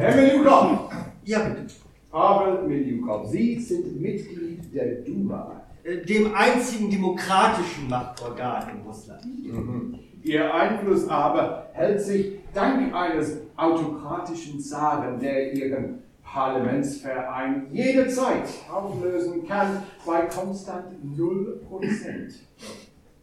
Herr Miliukov! Ja, bitte. Pavel Miliukov, Sie sind Mitglied der Duma. Äh, Dem einzigen demokratischen Machtorgan in Russland. Mhm. Ihr Einfluss aber hält sich dank eines autokratischen Zaren, der Ihren Parlamentsverein jederzeit auflösen kann, bei konstant 0%.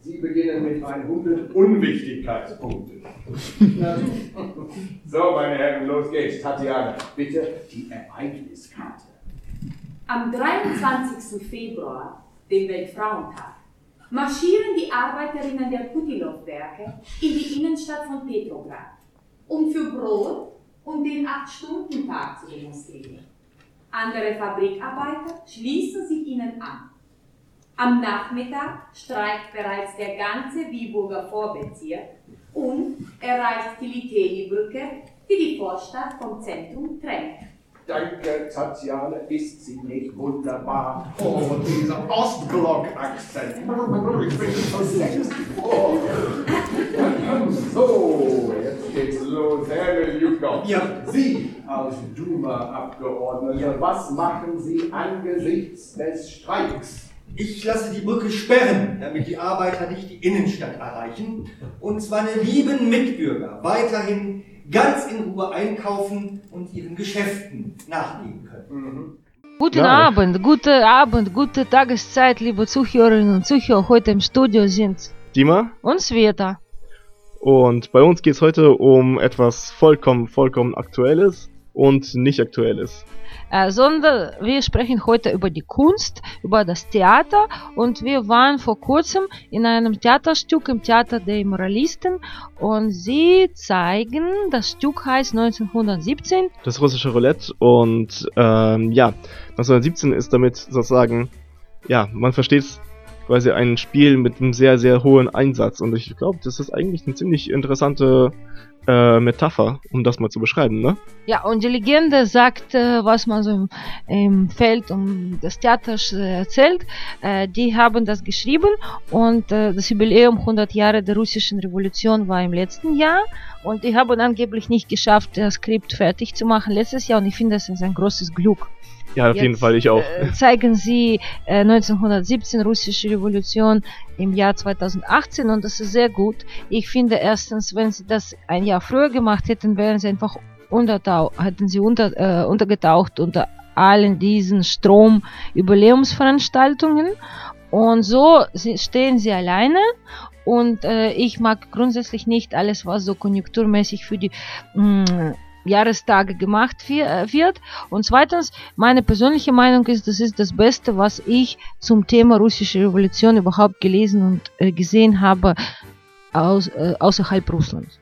Sie beginnen mit 100 Unwichtigkeitspunkten. so, meine Herren, los geht's. Tatjana, bitte die Ereigniskarte. Am 23. Februar, dem Weltfrauentag, marschieren die Arbeiterinnen der Putilov-Werke in die Innenstadt von Petrograd, um für Brot und den 8-Stunden-Tag zu demonstrieren. Andere Fabrikarbeiter schließen sich ihnen an. Am Nachmittag streikt bereits der ganze Wieburger Vorbezirk und erreicht die Liteli-Brücke, die die Vorstadt vom Zentrum trennt. Danke, Tatjana, ist sie nicht wunderbar? Oh, dieser Ostblock-Akzent. Ich bin versetzt. Oh. So, jetzt geht's los. Herr Miljukov, Ja. Sie als Duma-Abgeordneter, Ja. was machen Sie angesichts des Streiks? Ich lasse die Brücke sperren, damit die Arbeiter nicht die Innenstadt erreichen und meine lieben Mitbürger weiterhin ganz in Ruhe einkaufen und ihren Geschäften nachgehen können. Guten Ja. Abend, guten Abend, gute Tageszeit, liebe Zuhörerinnen und Zuhörer. Heute im Studio sind Dima. und Sveta. Und bei uns geht es heute um etwas vollkommen, vollkommen Aktuelles und nicht Aktuelles. Äh, sondern wir sprechen heute über die Kunst, über das Theater. Und wir waren vor kurzem in einem Theaterstück im Theater der Immoralisten und sie zeigen, das Stück heißt 1917 Das russische Roulette. Und ähm, ja, 1917 ist damit sozusagen, ja, man versteht es quasi ein Spiel mit einem sehr, sehr hohen Einsatz. Und ich glaube, das ist eigentlich eine ziemlich interessante äh, Metapher, um das mal zu beschreiben, ne? Ja, und die Legende sagt, äh, was man so im, im Feld um das Theater äh, erzählt. Äh, die haben das geschrieben und äh, das Jubiläum 100 Jahre der russischen Revolution war im letzten Jahr und die haben angeblich nicht geschafft, das Skript fertig zu machen letztes Jahr und ich finde, das ist ein großes Glück. Ja, auf jeden Jetzt, Fall, ich auch. Äh, zeigen sie äh, 1917 russische Revolution im Jahr 2018 und das ist sehr gut. Ich finde erstens, wenn sie das ein Jahr früher gemacht hätten, wären sie einfach hätten sie unter, äh, untergetaucht unter allen diesen Strom Überlebensveranstaltungen und so stehen sie alleine und äh, ich mag grundsätzlich nicht alles, was so konjunkturmäßig für die mh, Jahrestage gemacht äh, wird. Und zweitens, meine persönliche Meinung ist, das ist das Beste, was ich zum Thema russische Revolution überhaupt gelesen und äh, gesehen habe aus, äh, außerhalb Russlands.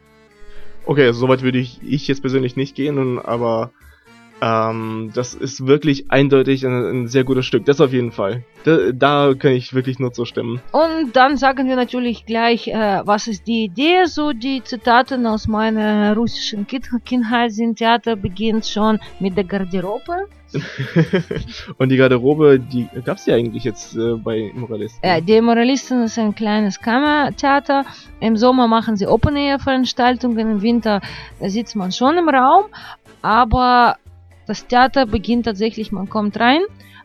Okay, also soweit würde ich, ich jetzt persönlich nicht gehen, aber ähm, das ist wirklich eindeutig ein, ein sehr gutes Stück. Das auf jeden Fall. Da, da kann ich wirklich nur zustimmen. Und dann sagen wir natürlich gleich, äh, was ist die Idee. So die Zitate aus meiner russischen Kind Kindheit sind, Theater beginnt schon mit der Garderobe. und die Garderobe, die gab's ja eigentlich jetzt äh, bei Moralisten. Äh, die Moralisten ist ein kleines Kammertheater. Im Sommer machen sie Open-Air-Veranstaltungen, im Winter sitzt man schon im Raum, aber das Theater beginnt tatsächlich, man kommt rein,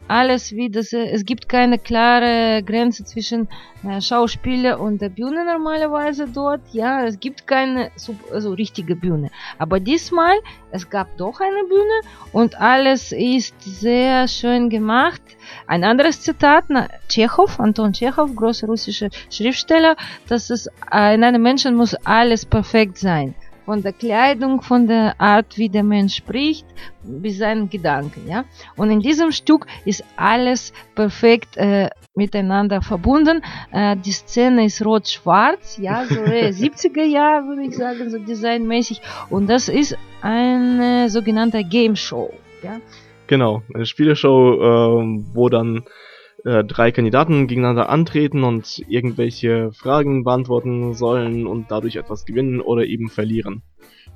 alles wie das, äh, es gibt keine klare Grenze zwischen äh, Schauspieler und der Bühne normalerweise dort, ja, es gibt keine sub- also richtige Bühne, aber diesmal, es gab doch eine Bühne und alles ist sehr schön gemacht. Ein anderes Zitat, na, Tschechow, Anton Tschechow, großer russischer Schriftsteller, dass es äh, in einem Menschen muss alles perfekt sein. Von der Kleidung, von der Art, wie der Mensch spricht, bis seinen Gedanken, ja. Und in diesem Stück ist alles perfekt äh, miteinander verbunden. Äh, die Szene ist rot-schwarz, ja, so 70er Jahre würde ich sagen, so designmäßig. Und das ist eine sogenannte Game Show, ja. Genau, eine Spieleshow, äh, wo dann äh, drei Kandidaten gegeneinander antreten und irgendwelche Fragen beantworten sollen und dadurch etwas gewinnen oder eben verlieren.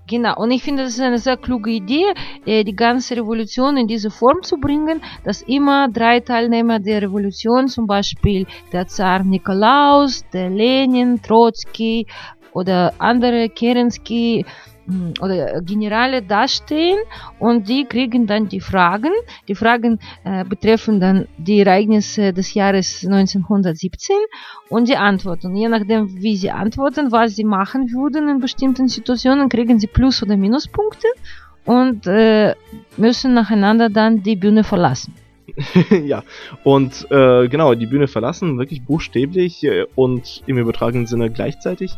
Genau, und ich finde, das ist eine sehr kluge Idee, äh, die ganze Revolution in diese Form zu bringen, dass immer drei Teilnehmer der Revolution, zum Beispiel der Zar Nikolaus, der Lenin, Trotzki oder andere Kerensky, oder Generale dastehen und die kriegen dann die Fragen. Die Fragen äh, betreffen dann die Ereignisse des Jahres 1917 und die Antworten. Je nachdem, wie sie antworten, was sie machen würden in bestimmten Situationen, kriegen sie Plus- oder Minuspunkte und äh, müssen nacheinander dann die Bühne verlassen. ja, und äh, genau, die Bühne verlassen, wirklich buchstäblich äh, und im übertragenen Sinne gleichzeitig.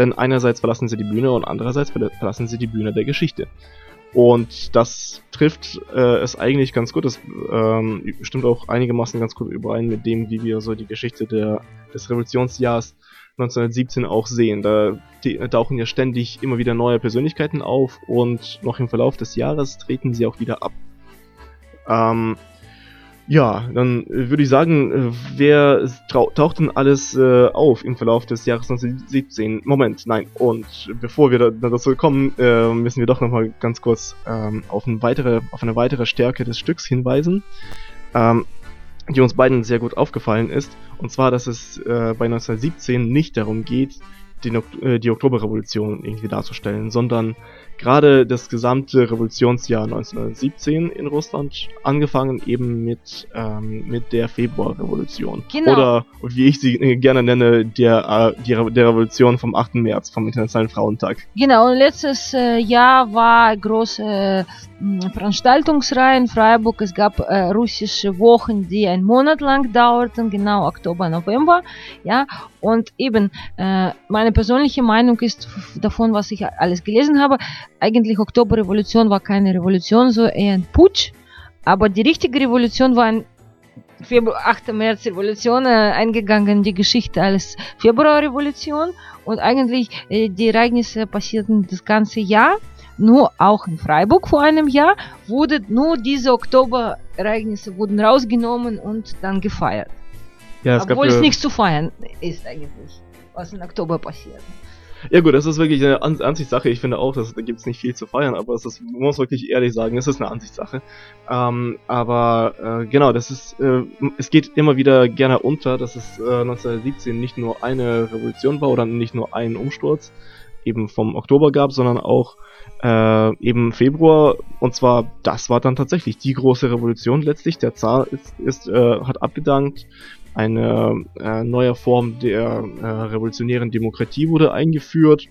Denn einerseits verlassen sie die Bühne und andererseits verlassen sie die Bühne der Geschichte. Und das trifft äh, es eigentlich ganz gut. Das ähm, stimmt auch einigermaßen ganz gut überein mit dem, wie wir so die Geschichte der, des Revolutionsjahrs 1917 auch sehen. Da tauchen ja ständig immer wieder neue Persönlichkeiten auf und noch im Verlauf des Jahres treten sie auch wieder ab. Ähm, ja, dann äh, würde ich sagen, äh, wer taucht denn alles äh, auf im Verlauf des Jahres 1917? Moment, nein. Und bevor wir da, dazu kommen, äh, müssen wir doch nochmal ganz kurz ähm, auf, eine weitere, auf eine weitere Stärke des Stücks hinweisen, ähm, die uns beiden sehr gut aufgefallen ist. Und zwar, dass es bei 1917 nicht darum geht, die, äh, die Oktoberrevolution irgendwie darzustellen, sondern gerade das gesamte Revolutionsjahr 1917 in Russland, angefangen eben mit, ähm, mit der Februarrevolution. Genau. Oder, wie ich sie gerne nenne, der, äh, die Re der Revolution vom 8. März, vom Internationalen Frauentag. Genau, und letztes äh, Jahr war große äh, Veranstaltungsreihe in Freiburg. Es gab äh, russische Wochen, die einen Monat lang dauerten, genau Oktober, November. Ja, und eben, äh, meine persönliche Meinung ist davon, was ich alles gelesen habe, eigentlich Oktoberrevolution war keine Revolution, so eher ein Putsch. Aber die richtige Revolution war ein Februar, 8. März Revolution äh, eingegangen, die Geschichte als Februarrevolution und eigentlich äh, die Ereignisse passierten das ganze Jahr. Nur auch in Freiburg vor einem Jahr wurde nur diese Oktoberereignisse wurden rausgenommen und dann gefeiert. Ja, es Obwohl es nichts zu feiern ist eigentlich, was im Oktober passiert. Ja gut, das ist wirklich eine An Ansichtssache. Ich finde auch, dass, da gibt es nicht viel zu feiern, aber es ist, man muss wirklich ehrlich sagen, es ist eine Ansichtssache. Ähm, aber äh, genau, das ist, äh, es geht immer wieder gerne unter, dass es äh, 1917 nicht nur eine Revolution war oder nicht nur einen Umsturz eben vom Oktober gab, sondern auch äh, eben Februar. Und zwar, das war dann tatsächlich die große Revolution letztlich. Der Zar ist, ist äh, hat abgedankt eine äh, neue Form der äh, revolutionären Demokratie wurde eingeführt.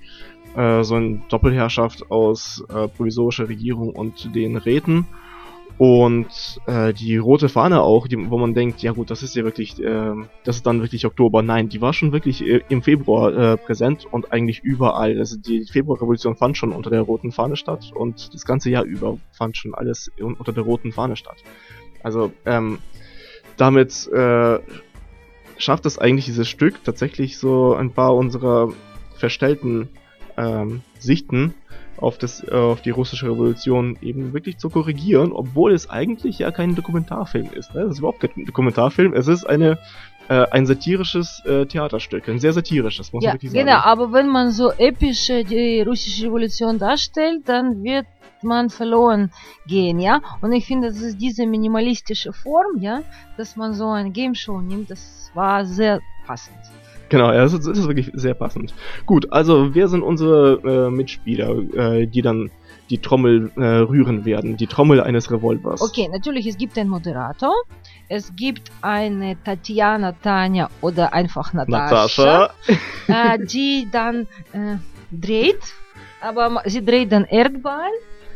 Äh, so eine Doppelherrschaft aus äh, provisorischer Regierung und den Räten. Und äh, die rote Fahne auch, die, wo man denkt, ja gut, das ist ja wirklich, äh, das ist dann wirklich Oktober. Nein, die war schon wirklich im Februar präsent und eigentlich überall. Also die Februarrevolution fand schon unter der roten Fahne statt und das ganze Jahr über fand schon alles unter der roten Fahne statt. Also ähm, damit schafft es eigentlich dieses Stück tatsächlich so ein paar unserer verstellten ähm, Sichten auf, das, äh, auf die russische Revolution eben wirklich zu korrigieren, obwohl es eigentlich ja kein Dokumentarfilm ist. Ne? Ist überhaupt kein Dokumentarfilm, es ist eine äh, ein satirisches äh, Theaterstück, ein sehr satirisches, muss ja, man wirklich sagen. Genau, aber wenn man so episch die russische Revolution darstellt, dann wird man verloren gehen, ja. Und ich finde, das ist diese minimalistische Form, ja, dass man so eine Game Show nimmt, das war sehr passend. Genau, ja, das ist, das ist wirklich sehr passend. Gut, also wer sind unsere äh, Mitspieler, äh, die dann die Trommel äh, rühren werden, die Trommel eines Revolvers? Okay, natürlich, es gibt einen Moderator, es gibt eine Tatjana, Tanja oder einfach Natascha, Natascha. äh, die dann äh, dreht, aber sie dreht dann Erdball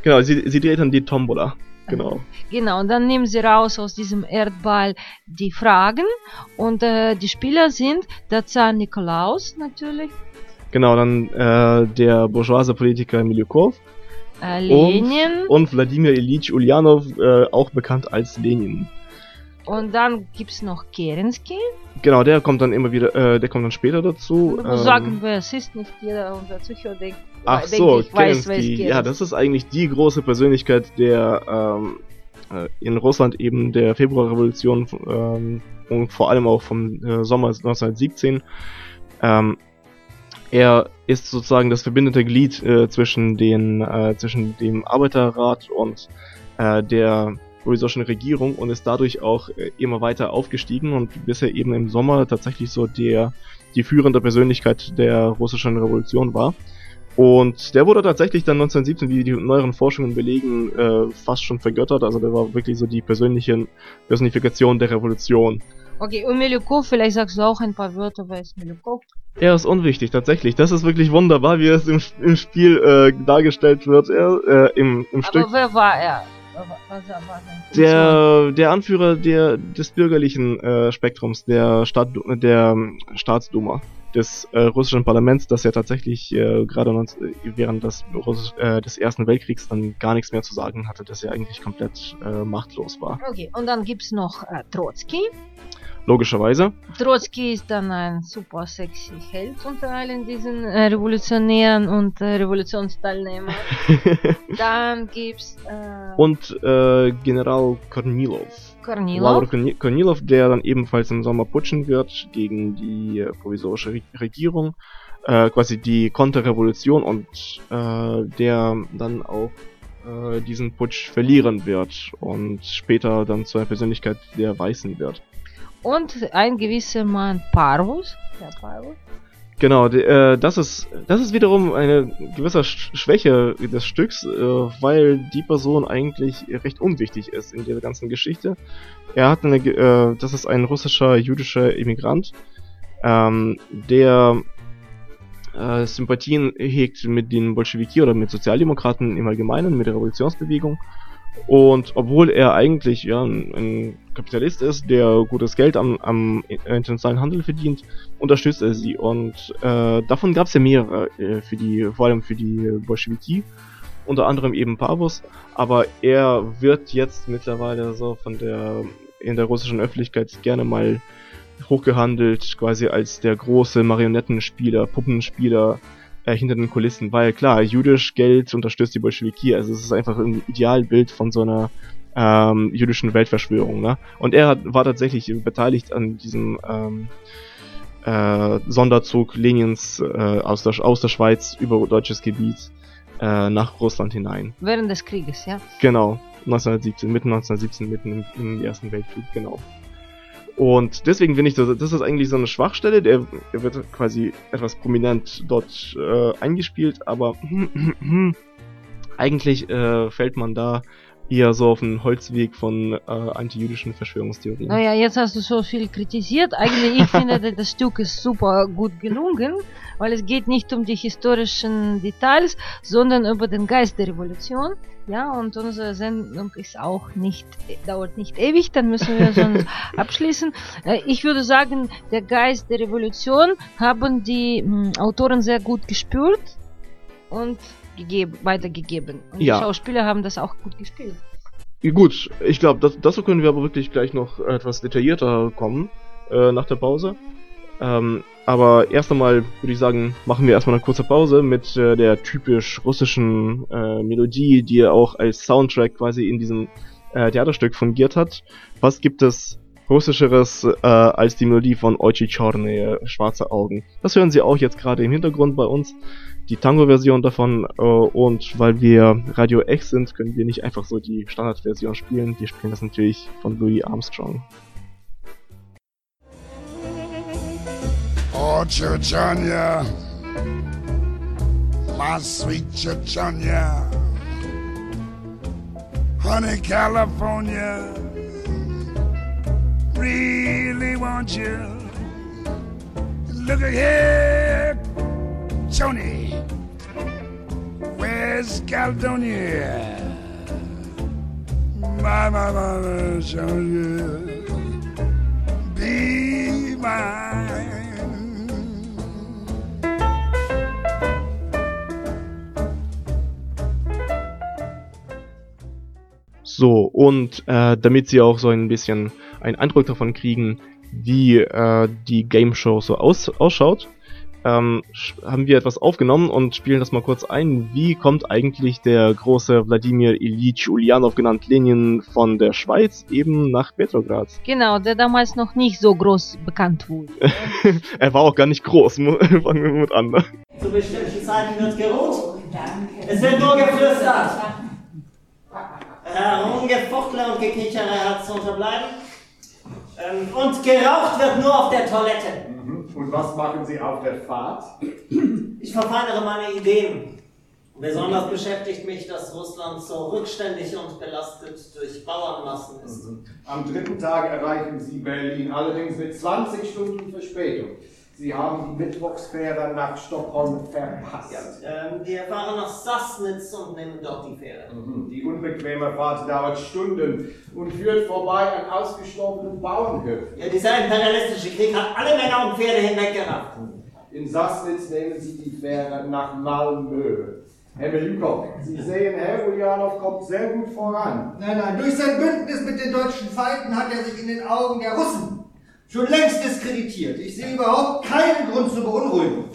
Genau, sie, sie dreht dann die Tombola. Genau. Genau, und dann nehmen sie raus aus diesem Erdball die Fragen und äh, die Spieler sind der Zar Nikolaus natürlich, Genau, dann äh, der bourgeoise Politiker Milyukov Äh, Lenin. und Wladimir Ilyich Ulyanov, äh, auch bekannt als Lenin. Und dann gibt's noch Kerensky. Genau, der kommt dann immer wieder, äh, der kommt dann später dazu. Musst sagen, wer es ist, nicht jeder unser Zuschauer denkt. Ach denke so, ich, weiß, wer es Kerensky. Ja, das ist eigentlich die große Persönlichkeit der ähm, äh, in Russland eben der Februarrevolution ähm, und vor allem auch vom äh, Sommer 1917. Ähm, er ist sozusagen das verbindende Glied äh, zwischen den äh, zwischen dem Arbeiterrat und äh, der provisorischen Regierung und ist dadurch auch äh, immer weiter aufgestiegen und bisher eben im Sommer tatsächlich so der die führende Persönlichkeit der russischen Revolution war. Und der wurde tatsächlich dann 1917, wie die neueren Forschungen belegen, äh, fast schon vergöttert. Also der war wirklich so die persönliche Personifikation der Revolution. Okay, und Milyukov, vielleicht sagst du auch ein paar Wörter, wer ist Milyukov? Er ist unwichtig, tatsächlich. Das ist wirklich wunderbar, wie es im, im Spiel äh, dargestellt wird. Er, äh, im, im Stück. Aber wer war er? Der, der Anführer der, des bürgerlichen äh, Spektrums, der, Staat, der ähm, Staatsduma, des äh, russischen Parlaments, das ja tatsächlich äh, gerade 19 während des, äh, des Ersten Weltkriegs dann gar nichts mehr zu sagen hatte, dass er eigentlich komplett äh, machtlos war. Okay, und dann gibt's noch äh, Trotzki. Logischerweise. Trotzki ist dann ein super sexy Held unter allen diesen äh, Revolutionären und äh, Revolutionsteilnehmern. Dann gibt's äh, Und äh, General Kornilov. Kornilov. Kornilov, der dann ebenfalls im Sommer putschen wird gegen die äh, provisorische Re Regierung, äh, quasi die Konterrevolution und äh, der dann auch äh, diesen Putsch verlieren wird und später dann zu einer Persönlichkeit der Weißen wird. Und ein gewisser Mann Parvus. Ja, Parvus. Genau, de, äh, das ist das ist wiederum eine gewisse Sch Schwäche des Stücks, äh, weil die Person eigentlich recht unwichtig ist in dieser ganzen Geschichte. Er hat eine, ge- äh, das ist ein russischer jüdischer Immigrant, ähm, der äh, Sympathien hegt mit den Bolschewiki oder mit Sozialdemokraten im Allgemeinen, mit der Revolutionsbewegung. Und obwohl er eigentlich ja ein, ein Kapitalist ist, der gutes Geld am, am internationalen Handel verdient, unterstützt er sie. Und äh, davon gab es ja mehrere, äh, für die, vor allem für die Bolschewiki, unter anderem eben Pavus. Aber er wird jetzt mittlerweile so von der in der russischen Öffentlichkeit gerne mal hochgehandelt, quasi als der große Marionettenspieler, Puppenspieler äh, hinter den Kulissen, weil klar, jüdisch Geld unterstützt die Bolschewiki, also es ist einfach ein Idealbild von so einer ähm, jüdischen Weltverschwörung, ne? Und er hat, war tatsächlich beteiligt an diesem ähm, äh, Sonderzug Lenins äh, aus, der, aus der Schweiz über deutsches Gebiet äh, nach Russland hinein. Während des Krieges, ja. Genau, 1917, mitten 1917, mitten im, im Ersten Weltkrieg, genau. Und deswegen finde ich, das, das ist eigentlich so eine Schwachstelle, der, wird quasi etwas prominent dort äh, eingespielt, aber eigentlich äh, fällt man da eher so auf den Holzweg von äh, antijüdischen Verschwörungstheorien. Naja, jetzt hast du so viel kritisiert. Eigentlich, ich finde, das Stück ist super gut gelungen, weil es geht nicht um die historischen Details, sondern über den Geist der Revolution. Ja, und unsere Sendung ist auch nicht, dauert nicht ewig, dann müssen wir sonst abschließen. Äh, Ich würde sagen, der Geist der Revolution haben die mh, Autoren sehr gut gespürt und gegeben, weitergegeben. Und Ja. die Schauspieler haben das auch gut gespielt. Gut, ich glaube, das, dazu können wir aber wirklich gleich noch etwas detaillierter kommen äh, nach der Pause. Ähm, aber erst einmal würde ich sagen, machen wir erstmal eine kurze Pause mit äh, der typisch russischen äh, Melodie, die auch als Soundtrack quasi in diesem äh, Theaterstück fungiert hat. Was gibt es russischeres äh, als die Melodie von Ochi Chorne, Schwarze Augen? Das hören Sie auch jetzt gerade im Hintergrund bei uns die Tango-Version davon äh, und weil wir Radio X sind, können wir nicht einfach so die Standardversion spielen. Wir spielen das natürlich von Louis Armstrong. Oh, Churchanya, my sweet Churchanya, honey, California, really want you. Look at here, Tony. Where's Caledonia? My, my, my, Sonia. Be mine. So, und äh, damit sie auch so ein bisschen einen Eindruck davon kriegen, wie äh, die Game Show so aus ausschaut, ähm, haben wir etwas aufgenommen und spielen das mal kurz ein. Wie kommt eigentlich der große Wladimir Ilyich Ulyanov genannt Lenin von der Schweiz eben nach Petrograd? Genau, der damals noch nicht so groß bekannt wurde. er war auch gar nicht groß, fangen wir mit an. Ne? Zu bestimmten Zeiten wird geruht. Es wird nur geflüstert. Herumgefuchtle und Gekichere hat zu unterbleiben. Ähm, und geraucht wird nur auf der Toilette. Und was machen Sie auf der Fahrt? Ich verfeinere meine Ideen. Besonders beschäftigt mich, dass Russland so rückständig und belastet durch Bauernmassen ist. Am dritten Tag erreichen Sie Berlin, allerdings mit 20 Stunden Verspätung. Sie haben die Mittwochsfähre nach Stockholm verpasst. Ähm, wir fahren nach Sassnitz und nehmen dort die Fähre. Mhm. Die unbequeme Fahrt dauert Stunden und führt vorbei an ausgestorbenen Bauernhöfen. Ja, dieser imperialistische Krieg hat alle Männer und Pferde hinweggerafft. In Sassnitz nehmen Sie die Fähre nach Malmö. Herr Beljukov, Sie sehen, Herr Ulyanov kommt sehr gut voran. Nein, nein, durch sein Bündnis mit den deutschen Feinden hat er sich in den Augen der Russen schon längst diskreditiert. Ich sehe überhaupt keinen Grund zur Beunruhigung.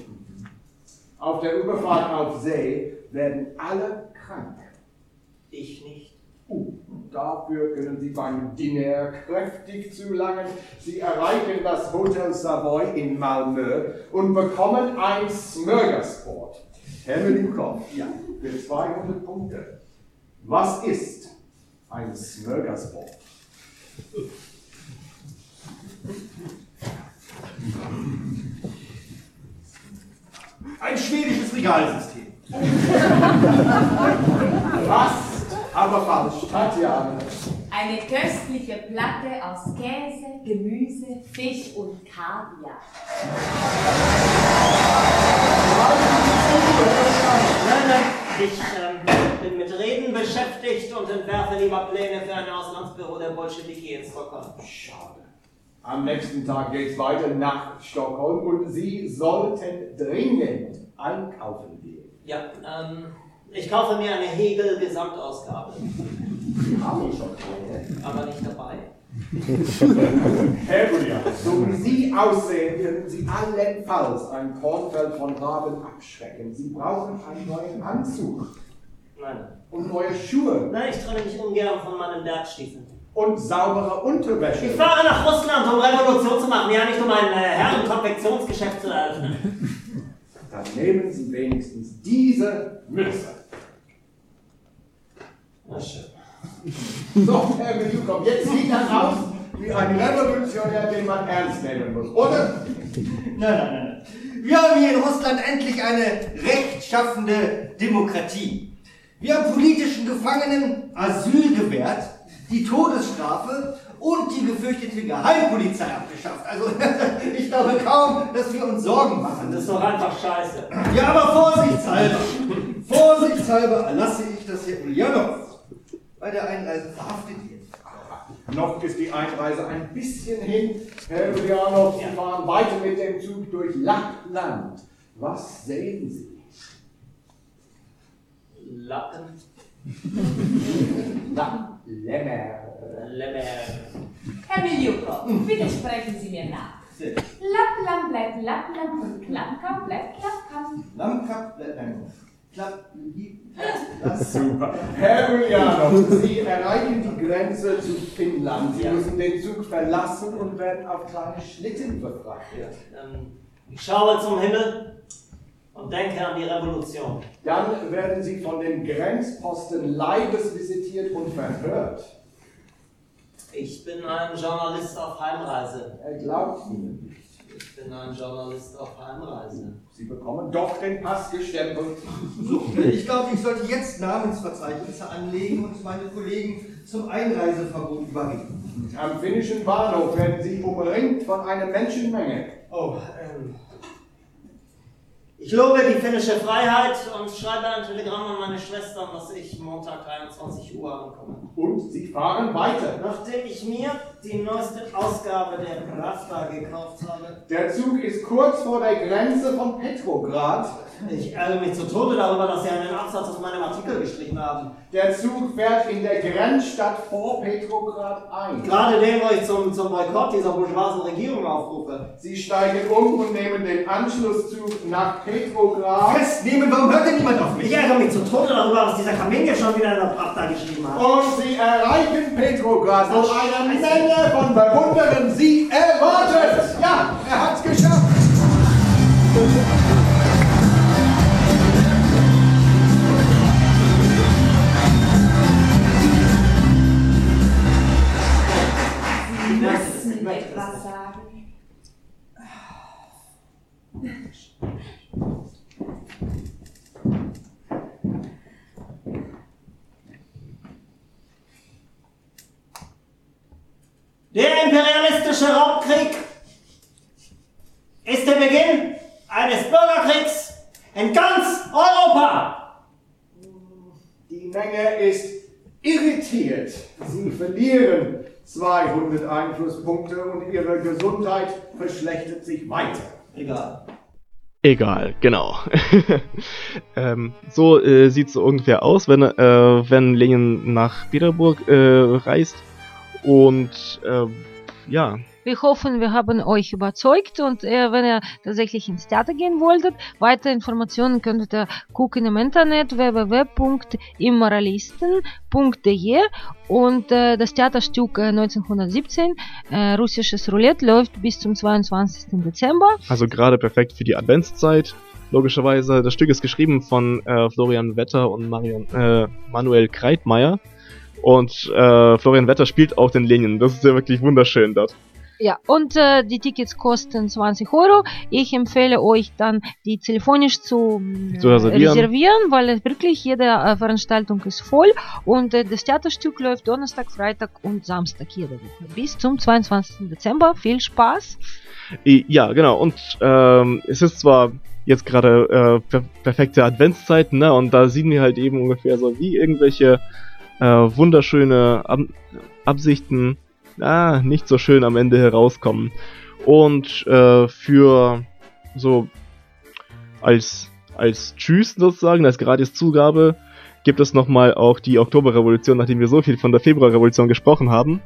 Auf der Überfahrt auf See werden alle krank. Ich nicht. Uh, dafür können Sie beim Diner kräftig zulangen. Sie erreichen das Hotel Savoy in Malmö und bekommen ein Smörgåsbrot. Herr Melikov, ja, für 200 Punkte. Was ist ein Smörgåsbrot? Ein schwedisches Regalsystem. Fast, aber falsch. Tatjana. Eine köstliche Platte aus Käse, Gemüse, Fisch und Kaviar. Nein, nein, ich ähm, bin mit Reden beschäftigt und entwerfe lieber Pläne für ein Auslandsbüro der Bolschewiki in Stockholm. Schade. Am nächsten Tag geht's weiter nach Stockholm und Sie sollten dringend einkaufen gehen. Ja, ähm, ich kaufe mir eine Hegel-Gesamtausgabe, Sie haben schon eine. aber nicht dabei. Herr Julian, so wie Sie aussehen, können Sie allenfalls ein Kornfeld von Raben abschrecken. Sie brauchen einen neuen Anzug Nein. und neue Schuhe Nein, ich trenne mich ungern von meinen Bergstiefeln. Und saubere Unterwäsche. Ich fahre nach Russland, um Revolution zu machen, ja nicht um ein äh, Herrenkonfektionsgeschäft zu eröffnen. Dann nehmen Sie wenigstens diese Mütze. Na schön. So, Herr Belukow, jetzt sieht das aus wie ein Revolutionär, den man ernst nehmen muss, oder? Nein, nein. nein. Wir haben hier in Russland endlich eine rechtschaffende Demokratie. Wir haben politischen Gefangenen Asyl gewährt, die Todesstrafe und die gefürchtete Geheimpolizei abgeschafft. Also ich glaube kaum, dass wir uns Sorgen machen. Das ist doch einfach scheiße. Ja, aber vorsichtshalber, vorsichtshalber erlasse ich das Herr Ulyanov bei der Einreise verhaftet wird. Noch ist die Einreise ein bisschen hin. Herr Julianov, Sie fahren weiter mit dem Zug durch Lappland. Was sehen Sie? Lappen. Lapp, Lämmer. Lämmer. Herr Miljukow, bitte sprechen Sie mir nach. Lappland bleibt Lappland und Klappkamp bleibt Klappkamp. Lammkap, nein, Klapp, das Super. Herr Ulyanov, Sie erreichen die Grenze zu Finnland. Sie Ja. müssen den Zug verlassen und werden auf kleine Schlitten befrachtet. Ähm, ich schaue zum Himmel und denke an die Revolution. Dann werden Sie von den Grenzposten Leibes visitiert und verhört. Ich bin ein Journalist auf Heimreise. Er glaubt Ihnen nicht. Ich bin ein Journalist auf Heimreise. Sie bekommen doch den Pass gestempelt. So, ich glaube, ich sollte jetzt Namensverzeichnisse anlegen und meine Kollegen zum Einreiseverbot überreden. Am finnischen Bahnhof werden Sie umringt von einer Menschenmenge. Oh, ähm. Ich lobe die finnische Freiheit und schreibe ein Telegramm an meine Schwestern, dass ich Montag 23 Uhr ankomme. Und Sie fahren weiter. Nachdem ich mir die neueste Ausgabe der Pravda gekauft habe. Der Zug ist kurz vor der Grenze von Petrograd. Ich ärgere mich zu Tode darüber, dass Sie einen Absatz aus meinem Artikel gestrichen haben. Der Zug fährt in der Grenzstadt vor Petrograd ein. Gerade den, wo ich zum, zum Boykott dieser bourgeoisen Regierung aufrufe. Sie steigen um und nehmen den Anschlusszug nach Petrograd. Festnehmen, warum hört denn niemand auf mich? Ich ärgere mich zu Tode darüber, was dieser Kaminje schon wieder in der Pravda geschrieben hat. Und sie erreichen Petrograd, wo eine Menge von Bewunderern sie erwartet. Ja, er hat's geschafft. Verlieren 200 Einflusspunkte und ihre Gesundheit verschlechtert sich weiter. Egal. Egal, genau. ähm, so äh, sieht es so ungefähr aus, wenn, äh, wenn Lenin nach Peterburg äh, reist. Und äh, ja, Wir hoffen, wir haben euch überzeugt und äh, wenn ihr tatsächlich ins Theater gehen wolltet, weitere Informationen könntet ihr gucken im Internet www.immoralisten.de und äh, das Theaterstück äh, 1917, äh, russisches Roulette, läuft bis zum 22. Dezember. also gerade perfekt für die Adventszeit. Logischerweise, das Stück ist geschrieben von äh, Florian Wetter und Marion, äh, Manuel Kreitmeier. Und äh, Florian Wetter spielt auch den Lenin. Das ist ja wirklich wunderschön dort. Ja, und äh, die Tickets kosten 20 Euro. Ich empfehle euch dann, die telefonisch zu, äh, Zu reservieren. weil es wirklich jede äh, Veranstaltung ist voll und äh, das Theaterstück läuft Donnerstag, Freitag und Samstag jede Woche. Bis zum 22. Dezember. Viel Spaß. Ja, genau. Und ähm, es ist zwar jetzt gerade äh, per perfekte Adventszeit, ne? Und da sehen wir halt eben ungefähr so wie irgendwelche äh, wunderschöne Ab Absichten, ah, nicht so schön am Ende herauskommen. Und äh, für so als als Tschüss sozusagen, als Gratis-Zugabe, gibt es nochmal auch die Oktoberrevolution, nachdem wir so viel von der Februarrevolution gesprochen haben.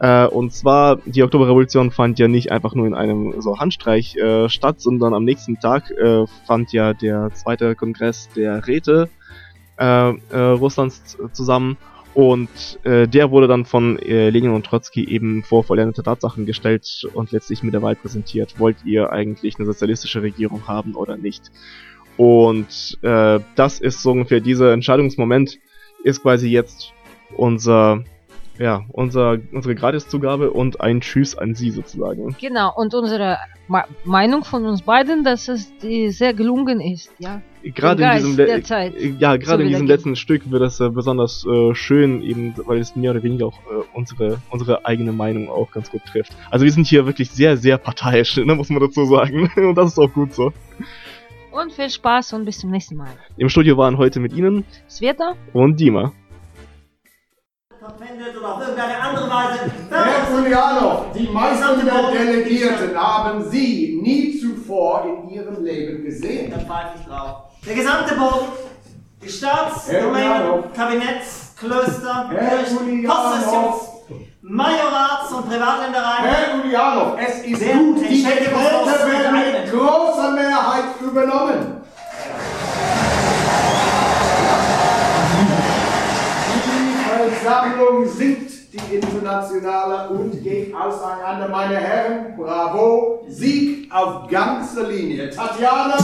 Äh, und zwar, die Oktoberrevolution fand ja nicht einfach nur in einem so Handstreich äh, statt, sondern am nächsten Tag äh, fand ja der zweite Kongress der Räte äh, äh, Russlands zusammen. Und äh, der wurde dann von äh, Lenin und Trotzki eben vor vollendete Tatsachen gestellt und letztlich mit der Wahl präsentiert. Wollt ihr eigentlich eine sozialistische Regierung haben oder nicht? Und äh, das ist so ungefähr dieser Entscheidungsmoment, ist quasi jetzt unser ja, unser, unsere Gratiszugabe und ein Tschüss an Sie sozusagen. Genau, und unsere Ma Meinung von uns beiden, dass es die sehr gelungen ist, ja. Gerade in diesem, Le- ja, gerade in diesem letzten Stück wird das äh, besonders äh, schön, eben, weil es mehr oder weniger auch äh, unsere, unsere eigene Meinung auch ganz gut trifft. Also wir sind hier wirklich sehr, sehr parteiisch, ne, muss man dazu sagen. Und das ist auch gut so. Und viel Spaß und bis zum nächsten Mal. Im Studio waren heute mit Ihnen Sveta? und Dima. Verpfändet oder auf irgendeine andere Weise. Herr Julianov, die meisten der Delegierten haben Sie nie zuvor in Ihrem Leben gesehen. Da pfeife ich drauf. Der gesamte Boden, die Staats-, Herr Domänen, Julianov. Kabinetts, Klöster, Kirchen, Julianov. Possessions, Majorats- und Privatländereien. Herr Julianov, es ist gut, die vor. werden mit großer Mehrheit übernommen. Versammlung singt die internationale und geht auseinander. Meine Herren, bravo, Sieg auf ganzer Linie. Tatjana,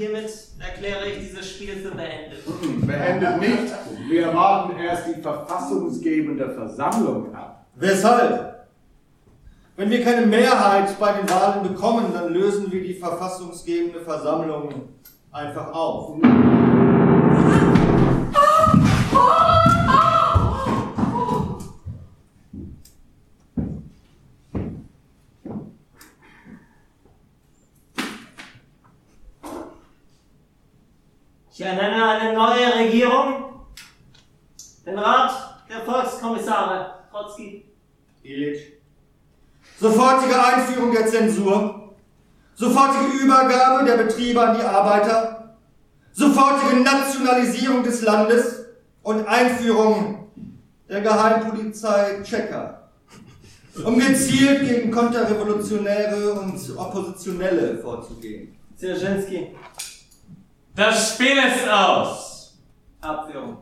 hiermit erkläre ich dieses Spiel für beendet. beendet nicht. Wir warten erst die verfassungsgebende Versammlung ab. Weshalb? Wenn wir keine Mehrheit bei den Wahlen bekommen, dann lösen wir die verfassungsgebende Versammlung einfach auf. Neue Regierung, den Rat der Volkskommissare Trotzki, Illich. Sofortige Einführung der Zensur, sofortige Übergabe der Betriebe an die Arbeiter, sofortige Nationalisierung des Landes und Einführung der Geheimpolizei Tschecker, um gezielt gegen Konterrevolutionäre und Oppositionelle vorzugehen. Dzierżynski, Das Spiel ist aus. Abführung.